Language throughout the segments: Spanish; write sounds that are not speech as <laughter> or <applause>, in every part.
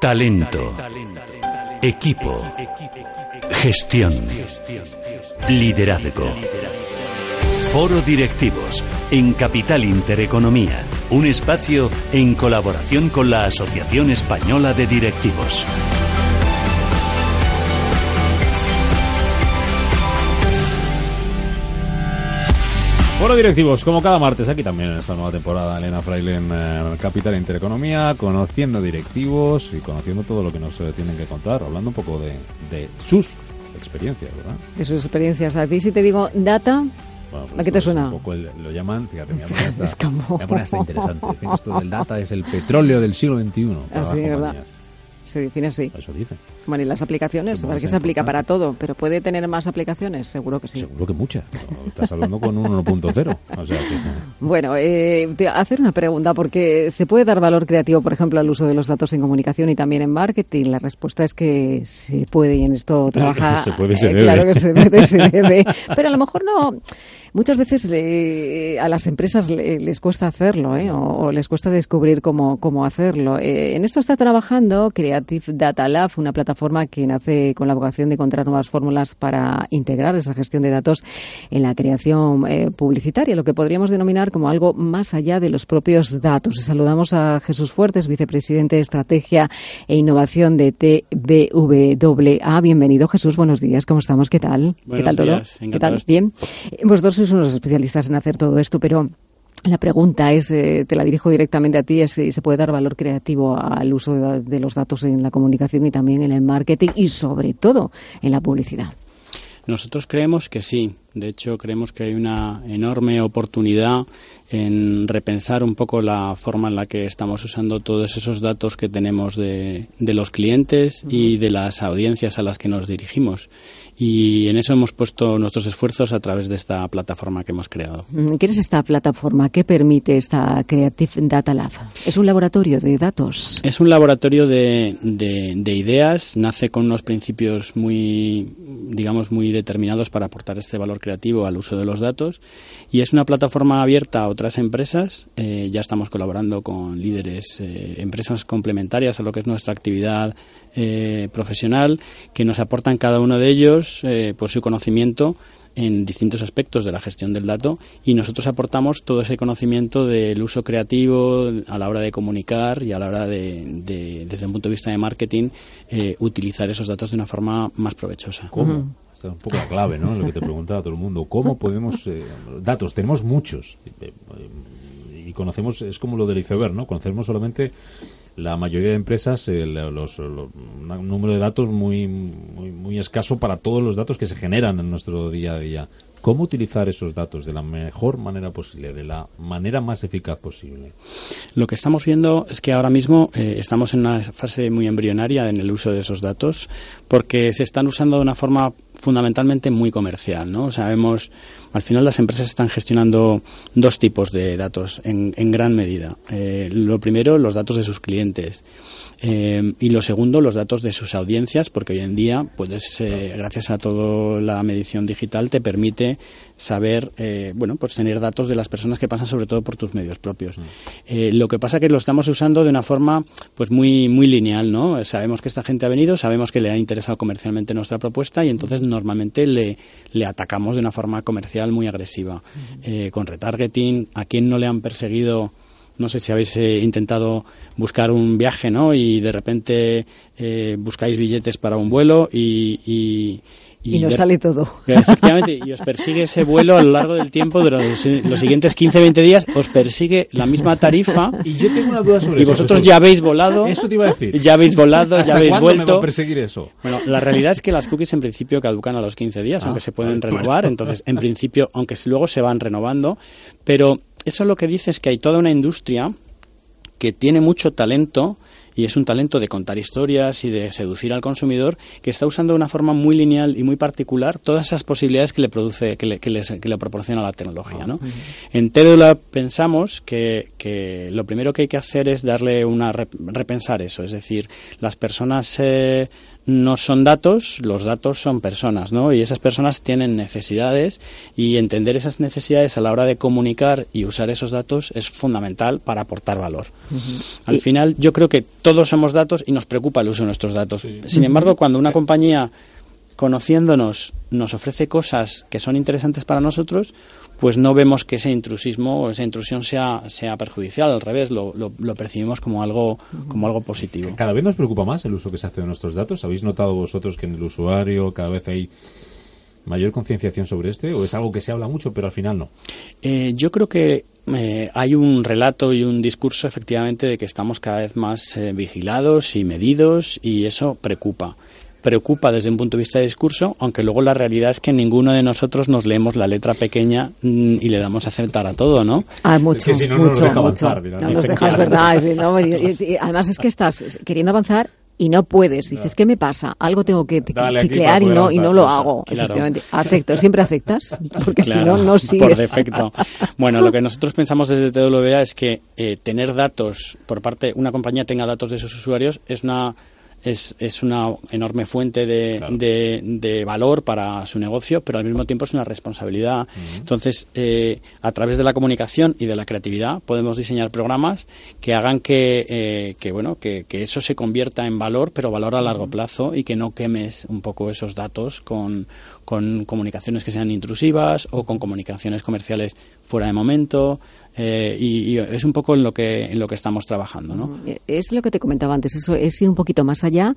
Talento. Equipo. Gestión. Liderazgo. Foro Directivos en Capital Intereconomía, un espacio en colaboración con la Asociación Española de Directivos. Foro directivos, como cada martes, aquí también en esta nueva temporada, Elena Fraile en eh, Capital Intereconomía, conociendo directivos y conociendo todo lo que nos eh, tienen que contar, hablando un poco de, de sus experiencias, ¿verdad? De sus experiencias. A ti si te digo data, Bueno, pues ¿A qué te esto es suena? Un poco el- lo llaman, fíjate, <laughs> me hasta, me hasta interesante. Dicen esto del data es el petróleo del siglo XXI. Así, las ¿verdad? compañías. Se define así. Eso dicen. Bueno, y las aplicaciones, ¿para que se aplica para todo? ¿Pero puede tener más aplicaciones? Seguro que sí. Seguro que muchas. Estás hablando con un 1.0. O sea que... Bueno, eh, te- hacer una pregunta, porque ¿se puede dar valor creativo, por ejemplo, al uso de los datos en comunicación y también en marketing? La respuesta es que se puede y en esto trabaja. Se puede y se eh, debe. Claro que se puede y se debe. <laughs> Pero a lo mejor no. Muchas veces eh, a las empresas le- les cuesta hacerlo, ¿eh? o, o les cuesta descubrir cómo, cómo hacerlo. Eh, en esto está trabajando Creative Data Lab, una plataforma que nace con la vocación de encontrar nuevas fórmulas para integrar esa gestión de datos en la creación eh, publicitaria, lo que podríamos denominar como algo más allá de los propios datos. Y saludamos a Jesús Fuertes, vicepresidente de Estrategia e Innovación de TBWA. Bienvenido, Jesús. Buenos días. ¿Cómo estamos? ¿Qué tal? ¿Qué tal todo? días, ¿Qué encantado tal? Bien. Eh, Vosotros sois unos especialistas en hacer todo esto, pero la pregunta es, eh, te la dirijo directamente a ti, es si se puede dar valor creativo al uso de, de los datos en la comunicación y también en el marketing y sobre todo en la publicidad. Nosotros creemos que sí. De hecho, creemos que hay una enorme oportunidad en repensar un poco la forma en la que estamos usando todos esos datos que tenemos de, de los clientes y de las audiencias a las que nos dirigimos. Y en eso hemos puesto nuestros esfuerzos a través de esta plataforma que hemos creado. Mm, ¿Qué es esta plataforma? ¿Qué permite esta Creative Data Lab? ¿Es un laboratorio de datos? Es un laboratorio de, de- de ideas, nace con unos principios muy, digamos, muy determinados para aportar este valor creativo al uso de los datos y es una plataforma abierta a otras empresas. Eh, ya estamos colaborando con líderes, eh, empresas complementarias a lo que es nuestra actividad eh, profesional, que nos aportan cada uno de ellos eh, por su conocimiento en distintos aspectos de la gestión del dato y nosotros aportamos todo ese conocimiento del uso creativo a la hora de comunicar y a la hora de, de, desde un punto de vista de marketing, eh, utilizar esos datos de una forma más provechosa. ¿Cómo? Esta es un poco la clave, ¿no? Lo que te preguntaba todo el mundo. ¿Cómo podemos... eh, datos, tenemos muchos. eh, Y conocemos, es como lo del iceberg, ¿no? Conocemos solamente la mayoría de empresas, eh, los, lo- un número de datos muy, muy, muy escaso para todos los datos que se generan en nuestro día a día. ¿Cómo utilizar esos datos de la mejor manera posible, de la manera más eficaz posible? Lo que estamos viendo es que ahora mismo eh, estamos en una fase muy embrionaria en el uso de esos datos porque se están usando de una forma fundamentalmente muy comercial, ¿no? Sabemos, al final las empresas están gestionando dos tipos de datos en, gran medida. Eh, lo primero, los datos de sus clientes. Eh, y lo segundo, los datos de sus audiencias, porque hoy en día, puedes, eh, gracias a toda la medición digital, te permite saber, eh, bueno, pues tener datos de las personas que pasan sobre todo por tus medios propios. Eh, lo que pasa que lo estamos usando de una forma, pues muy, muy lineal, ¿no? Sabemos que esta gente ha venido, sabemos que le ha interesado comercialmente nuestra propuesta y entonces normalmente le, le atacamos de una forma comercial muy agresiva, eh, con retargeting, a quien no le han perseguido no sé si habéis eh, intentado buscar un viaje, ¿no? Y de repente eh, buscáis billetes para un vuelo y... y Y nos sale todo. <laughs> Efectivamente, y os persigue ese vuelo a lo largo del tiempo, durante los, los siguientes 15-20 días, os persigue la misma tarifa Y yo tengo una duda sobre y eso, vosotros Jesús. ya habéis volado. Eso te iba a decir. Ya habéis volado, ¿Hasta ya habéis me va a vuelto. perseguir eso? Bueno, la realidad es que las cookies en principio caducan a los 15 días, Ah, aunque se pueden renovar. Entonces, en principio, aunque luego se van renovando, pero eso lo que dice es que hay toda una industria que tiene mucho talento y es un talento de contar historias y de seducir al consumidor que está usando de una forma muy lineal y muy particular todas esas posibilidades que le produce, que le, que les- que le proporciona la tecnología, ¿no? En Terodula pensamos que, que lo primero que hay que hacer es darle una rep- repensar eso, es decir, las personas eh, no son datos, los datos son personas, ¿no? Y esas personas tienen necesidades y entender esas necesidades a la hora de comunicar y usar esos datos es fundamental para aportar valor. Al Y- final, yo creo que todos somos datos y nos preocupa el uso de nuestros datos. Sin embargo, cuando una compañía conociéndonos nos ofrece cosas que son interesantes para nosotros, pues no vemos que ese intrusismo o esa intrusión sea, sea perjudicial, al revés, lo, lo, lo percibimos como algo, como algo positivo. Cada vez nos preocupa más el uso que se hace de nuestros datos. ¿Habéis notado vosotros que en el usuario cada vez hay mayor concienciación sobre este? ¿O es algo que se habla mucho, pero al final no? Eh, yo creo que eh, hay un relato y un discurso efectivamente de que estamos cada vez más eh, vigilados y medidos y eso preocupa. Preocupa desde un punto de vista de discurso, aunque luego la realidad es que ninguno de nosotros nos leemos la letra pequeña mm, y le damos a aceptar a todo, ¿no? Ah, mucho, que si no, no nos mucho, deja mucho. avanzar, mira, no no nos hay dejas, que- ¿verdad? Y- no, y- y- y además es que estás queriendo avanzar y no puedes. Dices, ¿qué me pasa? Algo tengo que teclear y no, y no lo hago. Claro. Efectivamente. Acepto. ¿Siempre aceptas? Porque si no, no sigues. Por defecto. Bueno, lo que nosotros pensamos desde TWA es que eh, tener datos, por parte, una compañía tenga datos de sus usuarios, es una es, es una enorme fuente de, Claro. de, de valor para su negocio, pero al mismo tiempo es una responsabilidad. Entonces, eh, a través de la comunicación y de la creatividad podemos diseñar programas que hagan que, eh, que bueno, que, que eso se convierta en valor, pero valor a largo plazo y que no quemes un poco esos datos con, con comunicaciones que sean intrusivas o con comunicaciones comerciales fuera de momento. Eh, y, y es un poco en lo que en lo que estamos trabajando, ¿no? Es lo que te comentaba antes, eso es ir un poquito más allá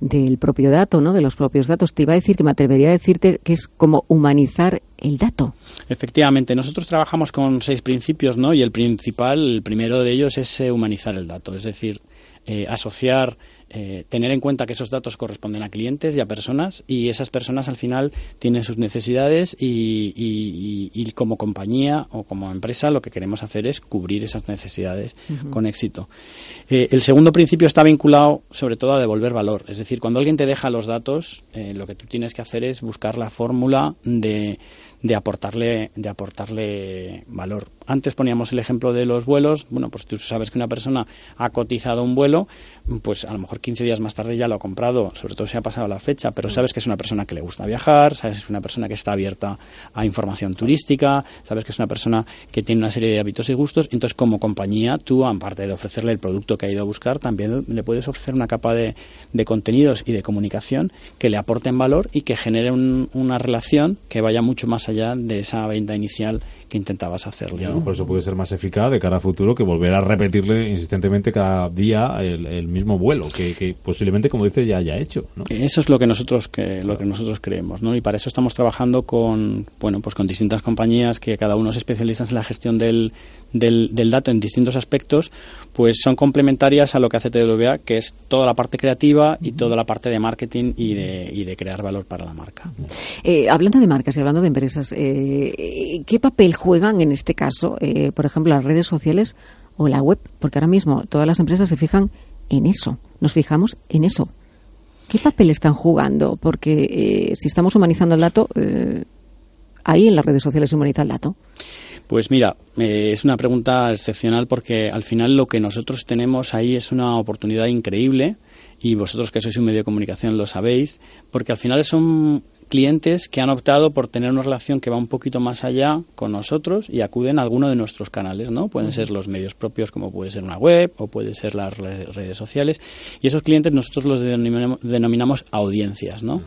del propio dato, ¿no? De los propios datos. Te iba a decir que me atrevería a decirte que es como humanizar el dato. Efectivamente, nosotros trabajamos con seis principios, ¿no? Y el principal, el primero de ellos es eh, humanizar el dato, es decir, eh, asociar, eh, tener en cuenta que esos datos corresponden a clientes y a personas y esas personas al final tienen sus necesidades y, y- y- y como compañía o como empresa lo que queremos hacer es cubrir esas necesidades con éxito. Eh, el segundo principio está vinculado sobre todo a devolver valor, es decir, cuando alguien te deja los datos, eh, lo que tú tienes que hacer es buscar la fórmula de de aportarle de aportarle valor. Antes poníamos el ejemplo de los vuelos. Bueno, pues tú sabes que una persona ha cotizado un vuelo, pues a lo mejor 15 días más tarde ya lo ha comprado, sobre todo si ha pasado la fecha, pero sabes que es una persona que le gusta viajar, sabes que es una persona que está abierta a información turística, sabes que es una persona que tiene una serie de hábitos y gustos. Entonces, como compañía, tú, aparte de ofrecerle el producto que ha ido a buscar, también le puedes ofrecer una capa de, de contenidos y de comunicación que le aporten valor y que genere un- una relación que vaya mucho más allá de esa venta inicial que intentabas hacerle. Mejor eso puede ser más eficaz de cara a futuro que volver a repetirle insistentemente cada día el, el mismo vuelo, que, que posiblemente, como dices, ya haya hecho. ¿no? Eso es lo que nosotros que, lo que nosotros creemos, ¿no? Y para eso estamos trabajando con bueno pues con distintas compañías que cada uno se especializan en la gestión del, del, del dato en distintos aspectos, pues son complementarias a lo que hace TWA, que es toda la parte creativa y toda la parte de marketing y de, y de crear valor para la marca. Eh, hablando de marcas y hablando de empresas, eh, ¿qué papel juegan en este caso, eh, por ejemplo, las redes sociales o la web? Porque ahora mismo todas las empresas se fijan en eso, nos fijamos en eso. ¿Qué papel están jugando? Porque eh, si estamos humanizando el dato, eh, ahí en las redes sociales se humaniza el dato. Pues mira, eh, es una pregunta excepcional porque al final lo que nosotros tenemos ahí es una oportunidad increíble y vosotros que sois un medio de comunicación lo sabéis, porque al final son clientes que han optado por tener una relación que va un poquito más allá con nosotros y acuden a alguno de nuestros canales, ¿no? Pueden ser los medios propios como puede ser una web o puede ser las re- redes sociales y esos clientes nosotros los denominamos, denominamos audiencias, ¿no?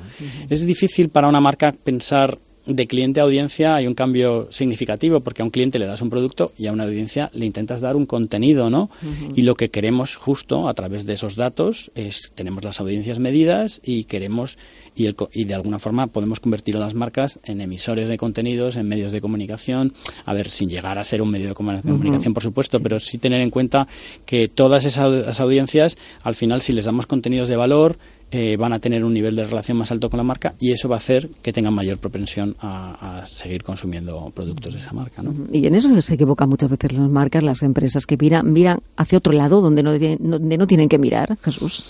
Es difícil para una marca pensar de cliente a audiencia hay un cambio significativo porque a un cliente le das un producto y a una audiencia le intentas dar un contenido, ¿no? Y lo que queremos justo a través de esos datos es tenemos las audiencias medidas y queremos y, el, y de alguna forma podemos convertir a las marcas en emisores de contenidos, en medios de comunicación, a ver, sin llegar a ser un medio de comu- comunicación, por supuesto, pero sí tener en cuenta que todas esas audiencias, al final, si les damos contenidos de valor, eh, van a tener un nivel de relación más alto con la marca y eso va a hacer que tengan mayor propensión a, seguir consumiendo productos de esa marca. ¿no? Y en eso se equivocan muchas veces las marcas, las empresas que miran, miran hacia otro lado donde no, donde no tienen que mirar, Jesús.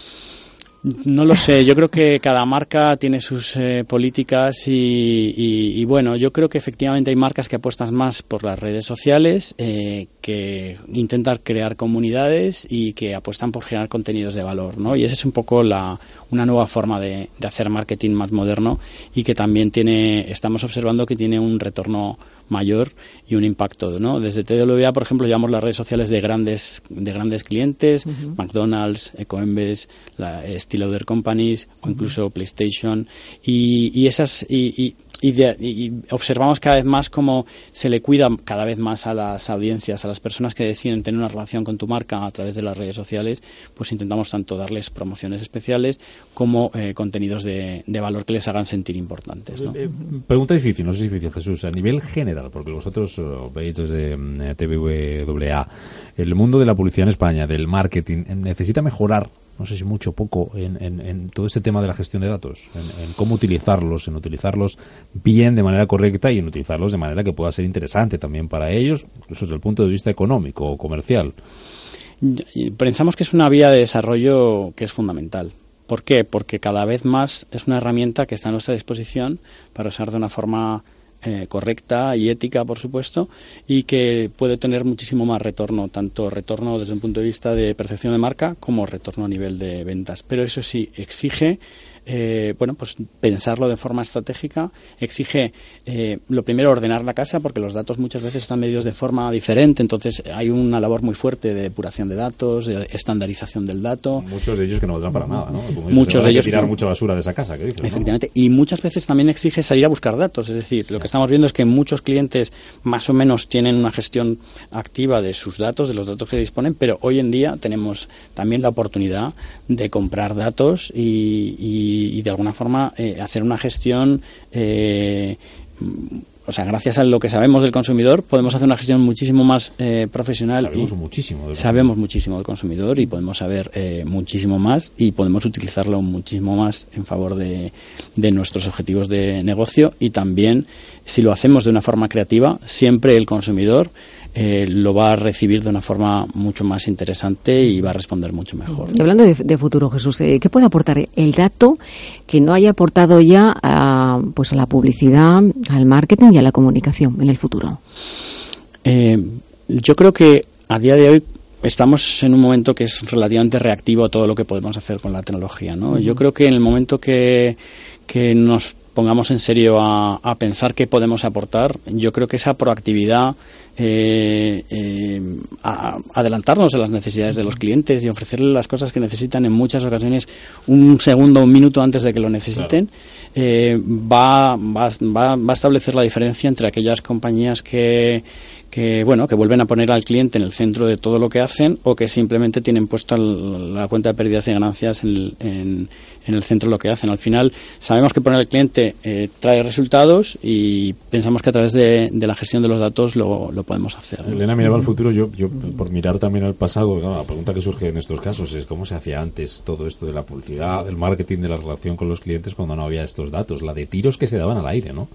No lo sé, yo creo que cada marca tiene sus eh, políticas y, bueno, yo creo que efectivamente hay marcas que apuestan más por las redes sociales, eh, que intentan crear comunidades y que apuestan por generar contenidos de valor, ¿no? Y esa es un poco la, una nueva forma de, de hacer marketing más moderno y que también tiene, estamos observando que tiene un retorno mayor y un impacto, ¿no? Desde TWA, por ejemplo, llevamos las redes sociales de grandes de grandes clientes, McDonald's, Ecoembes, la Steel Other Companies o incluso PlayStation y, y esas y, y, observamos cada vez más cómo se le cuida cada vez más a las audiencias, a las personas que deciden tener una relación con tu marca a través de las redes sociales, pues intentamos tanto darles promociones especiales como eh, contenidos de, valor que les hagan sentir importantes. ¿no? Eh, pregunta difícil, no sé si difícil, Jesús. A nivel general, porque vosotros veis desde mm, TVWA, el mundo de la publicidad en España, del marketing, necesita mejorar no sé si mucho o poco, en, en, todo este tema de la gestión de datos, en, cómo utilizarlos, en utilizarlos bien de manera correcta y en utilizarlos de manera que pueda ser interesante también para ellos, incluso desde el punto de vista económico o comercial. Pensamos que es una vía de desarrollo que es fundamental. ¿Por qué? Porque cada vez más es una herramienta que está a nuestra disposición para usar de una forma eh, correcta y ética, por supuesto, y que puede tener muchísimo más retorno, tanto retorno desde un punto de vista de percepción de marca como retorno a nivel de ventas. Pero eso sí, exige eh, bueno, pues pensarlo de forma estratégica exige, eh, lo primero, ordenar la casa, porque los datos muchas veces están medidos de forma diferente, entonces hay una labor muy fuerte de depuración de datos, de estandarización del dato. Muchos de ellos que no valdrán para nada, ¿no? muchos de ellos. tirar mucha basura de esa casa, que Efectivamente, y muchas veces también exige salir a buscar datos, es decir, lo que estamos viendo es que muchos clientes más o menos tienen una gestión activa de sus datos, de los datos que disponen, pero hoy en día tenemos también la oportunidad de comprar datos y y, de alguna forma eh, hacer una gestión eh, o sea, gracias a lo que sabemos del consumidor, podemos hacer una gestión muchísimo más eh, profesional. Sabemos muchísimo del Sabemos muchísimo del consumidor y podemos saber muchísimo más y podemos utilizarlo muchísimo más en favor de, de, nuestros objetivos de negocio y también, si lo hacemos de una forma creativa, siempre el consumidor eh, lo va a recibir de una forma mucho más interesante y va a responder mucho mejor. Y hablando de, futuro, Jesús, eh, ¿qué puede aportar el dato que no haya aportado ya a, pues a la publicidad, al marketing y a la comunicación en el futuro? Eh, yo creo que a día de hoy estamos en un momento que es relativamente reactivo a todo lo que podemos hacer con la tecnología. ¿no? Yo creo que en el momento que, que nos pongamos en serio a, a, pensar qué podemos aportar, yo creo que esa proactividad eh, eh, a adelantarnos a las necesidades de los clientes y ofrecerles las cosas que necesitan en muchas ocasiones un segundo o un minuto antes de que lo necesiten, eh, va, va, va, va a establecer la diferencia entre aquellas compañías que que bueno que vuelven a poner al cliente en el centro de todo lo que hacen o que simplemente tienen puesta la cuenta de pérdidas y ganancias en, en, en, el centro de lo que hacen. Al final sabemos que poner al cliente eh, trae resultados y pensamos que a través de, la gestión de los datos lo, lo, podemos hacer. Elena miraba al futuro, yo, yo por mirar también al pasado, la pregunta que surge en estos casos es cómo se hacía antes todo esto de la publicidad, del marketing, de la relación con los clientes cuando no había estos datos, la de tiros que se daban al aire, ¿no?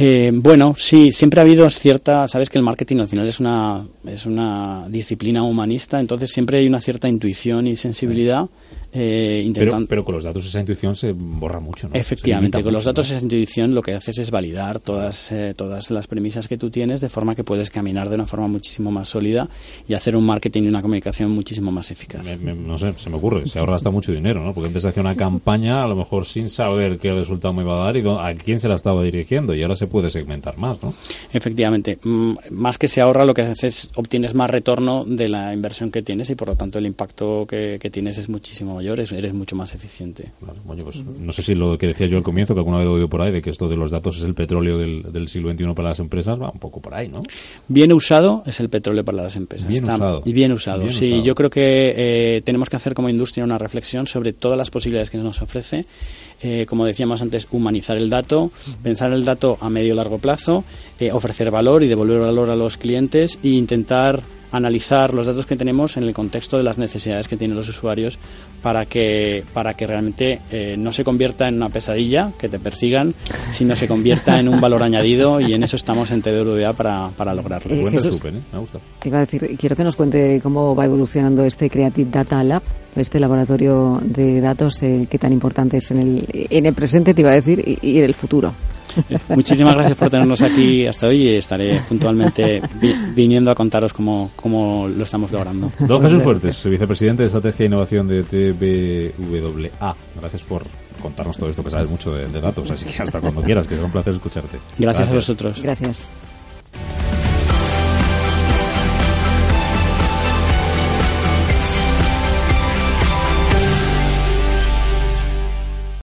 Eh, bueno, sí, siempre ha habido cierta, sabes que el marketing al final es una, es una disciplina humanista, entonces siempre hay una cierta intuición y sensibilidad. Eh, pero, con los datos esa intuición se borra mucho, ¿no? Efectivamente, con los datos esa intuición lo que haces es validar todas, eh, todas las premisas que tú tienes de forma que puedes caminar de una forma muchísimo más sólida y hacer un marketing y una comunicación muchísimo más eficaz. no sé, se me ocurre, se ahorra hasta mucho dinero, ¿no? Porque antes hacía una campaña a lo mejor sin saber qué resultado me iba a dar y a quién se la estaba dirigiendo y ahora se puede segmentar más, ¿no? Efectivamente, mm, más que se ahorra lo que haces obtienes más retorno de la inversión que tienes y por lo tanto el impacto que, que tienes es muchísimo eres, mucho más eficiente. Pues, no sé si lo que decía yo al comienzo, que alguna vez he oído por ahí, de que esto de los datos es el petróleo del, siglo XXI para las empresas, va un poco por ahí, ¿no? Bien usado es el petróleo para las empresas. Bien usado. Y bien usado, sí. Yo creo que eh, tenemos que hacer como industria una reflexión sobre todas las posibilidades que nos ofrece. Eh, como decíamos antes, humanizar el dato, pensar el dato a medio y largo plazo, eh, ofrecer valor y devolver valor a los clientes e intentar analizar los datos que tenemos en el contexto de las necesidades que tienen los usuarios para que para que realmente eh, no se convierta en una pesadilla que te persigan sino se convierta en un valor añadido y en eso estamos en TVWA para, para lograrlo Eh, Buen Jesús, resumen, ¿eh? Me gusta. Te iba a decir, quiero que nos cuente cómo va evolucionando este Creative Data Lab, este laboratorio de datos eh, que tan importante es en el, en el presente, te iba a decir, y, y en el futuro. <laughs> Muchísimas gracias por tenernos aquí hasta hoy y estaré puntualmente vi- viniendo a contaros cómo, cómo lo estamos logrando. Don Jesús Fuertes, vicepresidente de Estrategia e Innovación de TBWA. Gracias por contarnos todo esto que sabes mucho de, de datos, así que hasta cuando quieras, que será un placer escucharte. Gracias a vosotros. Gracias.